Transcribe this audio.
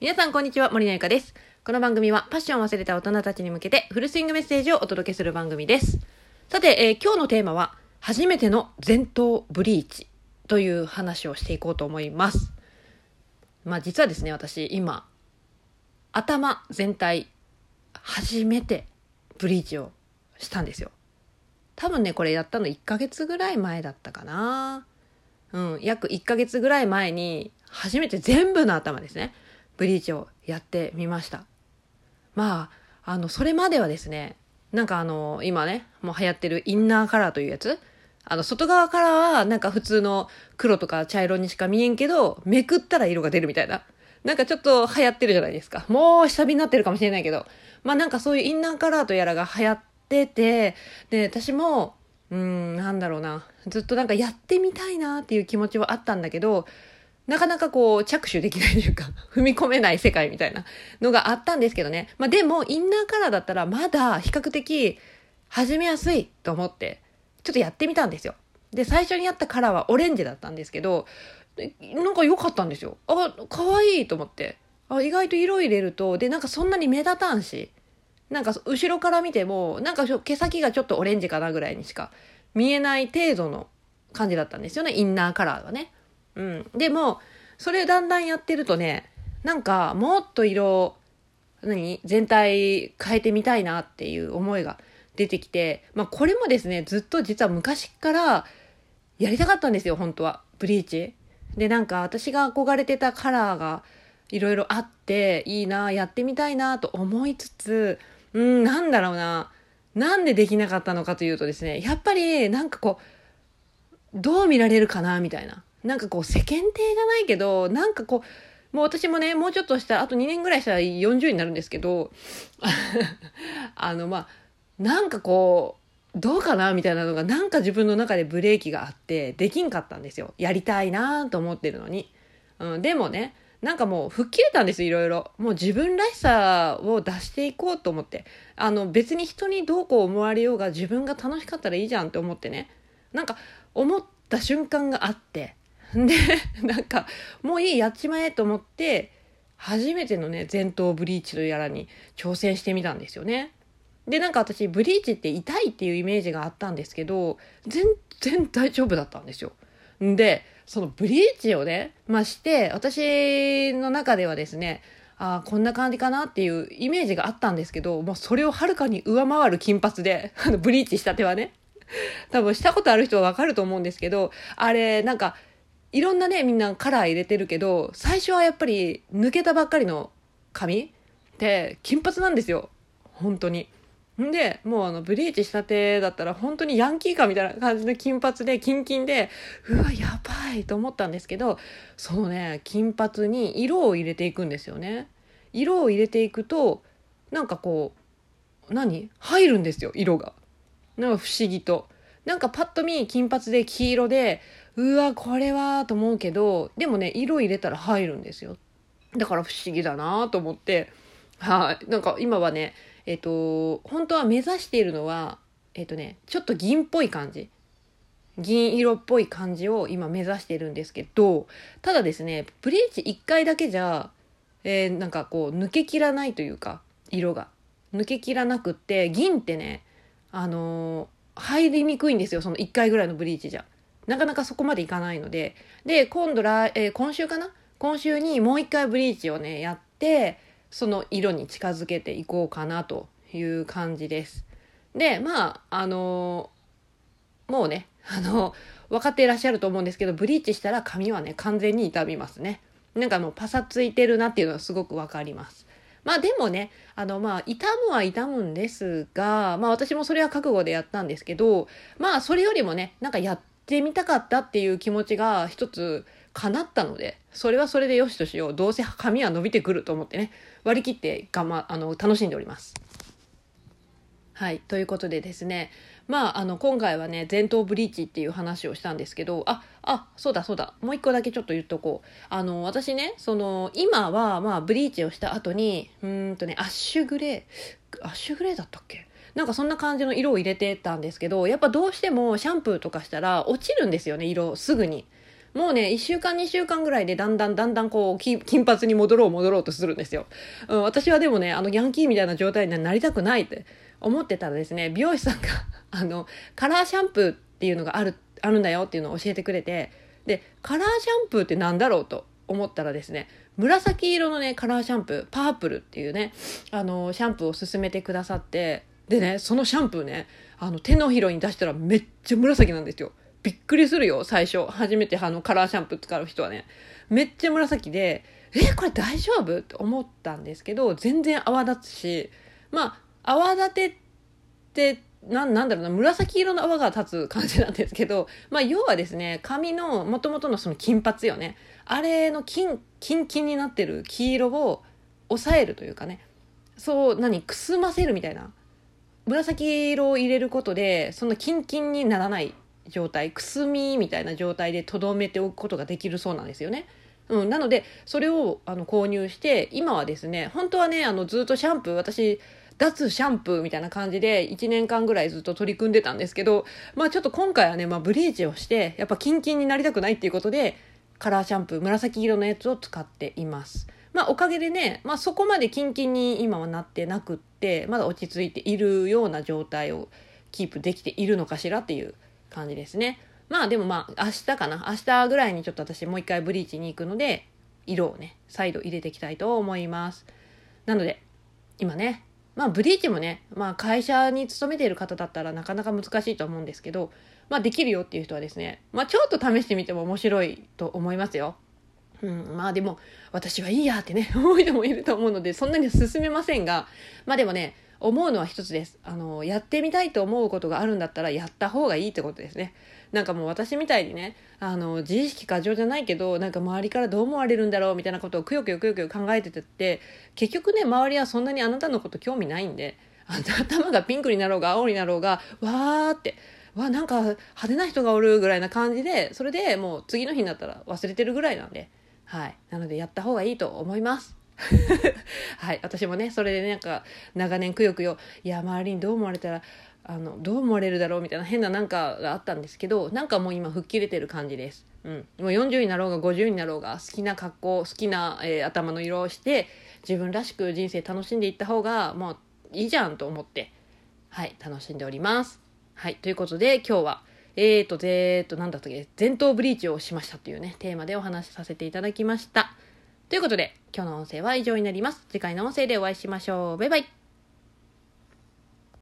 皆さんこんにちは、森のゆかです。この番組はパッションを忘れた大人たちに向けてフルスイングメッセージをお届けする番組です。さて、えー今日のテーマは、初めての前頭ブリーチという話をしていこうと思います。まあ実はですね、私今、頭全体、初めてブリーチをしたんですよ。多分ね、これやったの1ヶ月ぐらい前だったかな。うん、約1ヶ月ぐらい前に、初めて全部の頭ですね、ブリーチをやってみました。まあ、あの、それまではですね、なんかあの、今ね、もう流行ってるインナーカラーというやつあの、外側からはなんか普通の黒とか茶色にしか見えんけど、めくったら色が出るみたいな。なんかちょっと流行ってるじゃないですか。もう下火になってるかもしれないけど。まあなんかそういうインナーカラーとやらが流行ってて、で、私も、うーん、なんだろうな。ずっとなんかやってみたいなっていう気持ちはあったんだけど、なかなかこう着手できないというか、踏み込めない世界みたいなのがあったんですけどね。まあでも、インナーカラーだったらまだ比較的始めやすいと思って、ちょっとやってみたんですよ。で、最初にやったカラーはオレンジだったんですけど、なんか良かったんですよ。あ、可愛いと思って。あ、意外と色入れると、で、なんかそんなに目立たんし、なんか後ろから見ても、なんか毛先がちょっとオレンジかなぐらいにしか見えない程度の感じだったんですよね、インナーカラーはね。うん。でも、それだんだんやってるとね、なんかもっと色、何全体変えてみたいなっていう思いが出てきて、まあこれもですね、ずっと実は昔からやりたかったんですよ、本当は。ブリーチ。で、なんか私が憧れてたカラーがいろいろあって、いいな、やってみたいなと思いつつ、うん、なんだろうな。なんでできなかったのかというとですね、やっぱりなんかこう、どう見られるかなみたいな。なんかこう世間体じゃないけど、なんかこう、もう私もね、もうちょっとしたら、あと2年ぐらいしたら40になるんですけど、あの、まあ、なんかこう、どうかなみたいなのが、なんか自分の中でブレーキがあって、できんかったんですよ。やりたいなと思ってるのに。うん、でもね、なんかもう吹っ切れたんですいろいろ。もう自分らしさを出していこうと思って。あの別に人にどうこう思われようが自分が楽しかったらいいじゃんって思ってね。なんか思った瞬間があって。で、なんかもういいやっちまえと思って、初めてのね、前頭ブリーチとやらに挑戦してみたんですよね。で、なんか私、ブリーチって痛いっていうイメージがあったんですけど、全然大丈夫だったんですよ。で、そのブリーチをね、まあ、して、私の中ではですね、ああ、こんな感じかなっていうイメージがあったんですけど、もうそれをはるかに上回る金髪で、あの、ブリーチしたてはね、多分したことある人はわかると思うんですけど、あれ、なんか、いろんなね、みんなカラー入れてるけど、最初はやっぱり抜けたばっかりの髪って金髪なんですよ。本当に。んで、もうあの、ブリーチしたてだったら本当にヤンキーかみたいな感じの金髪で、キンキンで、うわ、やばいと思ったんですけど、そのね、金髪に色を入れていくんですよね。色を入れていくと、なんかこう、何？入るんですよ、色が。なんか不思議と。なんかパッと見金髪で黄色で、うわ、これはと思うけど、でもね、色入れたら入るんですよ。だから不思議だなと思って、はい、なんか今はね、えっ、と、本当は目指しているのは、えっ、とね、ちょっと銀っぽい感じ。銀色っぽい感じを今目指しているんですけど、ただですね、ブリーチ1回だけじゃ、えーなんかこう、抜けきらないというか、色が。抜けきらなくって、銀ってね、あのー入りにくいんですよ、その1回ぐらいのブリーチじゃ。なかなかそこまでいかないので。で、今度来、えー今週かな？今週にもう1回ブリーチをね、やって、その色に近づけていこうかなという感じです。で、まあ、あのーもうね、あの分かっていらっしゃると思うんですけど、ブリーチしたら髪はね、完全に傷みますね。なんかもうパサついてるなっていうのはすごくわかります。まあでもね、あのまあ痛むは痛むんですが、まあ私もそれは覚悟でやったんですけど、まあそれよりもね、なんかやってみたかったっていう気持ちが一つ叶ったので、それはそれでよしとしよう。どうせ髪は伸びてくると思ってね、割り切ってがま、あの、楽しんでおります。はい。ということでですね、まあ、あの、今回はね、前頭ブリーチっていう話をしたんですけど、あ、あ、そうだそうだ、もう一個だけちょっと言っとこう。あの、私ね、その、今は、まあ、ブリーチをした後に、うんとね、アッシュグレー、アッシュグレーだったっけ？なんかそんな感じの色を入れてたんですけど、やっぱどうしてもシャンプーとかしたら落ちるんですよね、色、すぐに。もうね、1週間2週間ぐらいでだんだんだんだんこう、金髪に戻ろう戻ろうとするんですよ。うん、私はでもね、あの、ヤンキーみたいな状態になりたくないって思ってたらですね、美容師さんが あの、カラーシャンプーっていうのがある、あるんだよっていうのを教えてくれて、で、カラーシャンプーってなんだろうと思ったらですね、紫色のね、カラーシャンプー、パープルっていうね、あの、シャンプーを勧めてくださって、でね、そのシャンプーね、あの、手のひらに出したらめっちゃ紫なんですよ。びっくりするよ、最初。初めてあの、カラーシャンプー使う人はね。めっちゃ紫で、え、これ大丈夫？って思ったんですけど、全然泡立つし、まあ、泡立てって、ななんだろうな紫色の泡が立つ感じなんですけど、まあ、要はですね髪のもともとのその金髪よねあれの金キンキンになってる黄色を抑えるというかねそう何くすませるみたいな紫色を入れることでそんなキンキンにならない状態くすみみたいな状態でとどめておくことができるそうなんですよね。うん、なのでそれをあの購入して今はですね本当はねあのずっとシャンプー私脱シャンプーみたいな感じで1年間ぐらいずっと取り組んでたんですけど、まあちょっと今回はね、まあブリーチをして、やっぱキンキンになりたくないっていうことで、カラーシャンプー、紫色のやつを使っています。まあおかげでね、まあそこまでキンキンに今はなってなくって、まだ落ち着いているような状態をキープできているのかしらっていう感じですね。まあでもまあ明日かな。明日ぐらいにちょっと私もう一回ブリーチに行くので、色をね、再度入れていきたいと思います。なので、今ね、まあブリーチもね、まあ会社に勤めている方だったらなかなか難しいと思うんですけど、まあできるよっていう人はですね、まあちょっと試してみても面白いと思いますよ。うん、まあでも私はいいやってね、思う人もいると思うのでそんなに進めませんが、まあでもね、思うのは一つです。あの、やってみたいと思うことがあるんだったらやった方がいいってことですね。なんかもう私みたいにね、あの、自意識過剰じゃないけど、なんか周りからどう思われるんだろうみたいなことをくよくよくよくよ考えててって、結局ね、周りはそんなにあなたのこと興味ないんで、頭がピンクになろうが青になろうが、わーって、わ、なんか派手な人がおるぐらいな感じで、それでもう次の日になったら忘れてるぐらいなんで、はい。なのでやった方がいいと思います。はい。私もね、それでね、なんか、長年くよくよ、いや、周りにどう思われたら、あの、どう思われるだろうみたいな変ななんかがあったんですけど、なんかもう今吹っ切れてる感じです。うん。もう40になろうが50になろうが、好きな格好、好きな、えー、頭の色をして、自分らしく人生楽しんでいった方が、もういいじゃんと思って、はい、楽しんでおります。はい。ということで、今日は、えーと、ぜーと、なんだったっけ、前頭ブリーチをしましたというね、テーマでお話しさせていただきました。ということで、今日の音声は以上になります。次回の音声でお会いしましょう。バイバイ。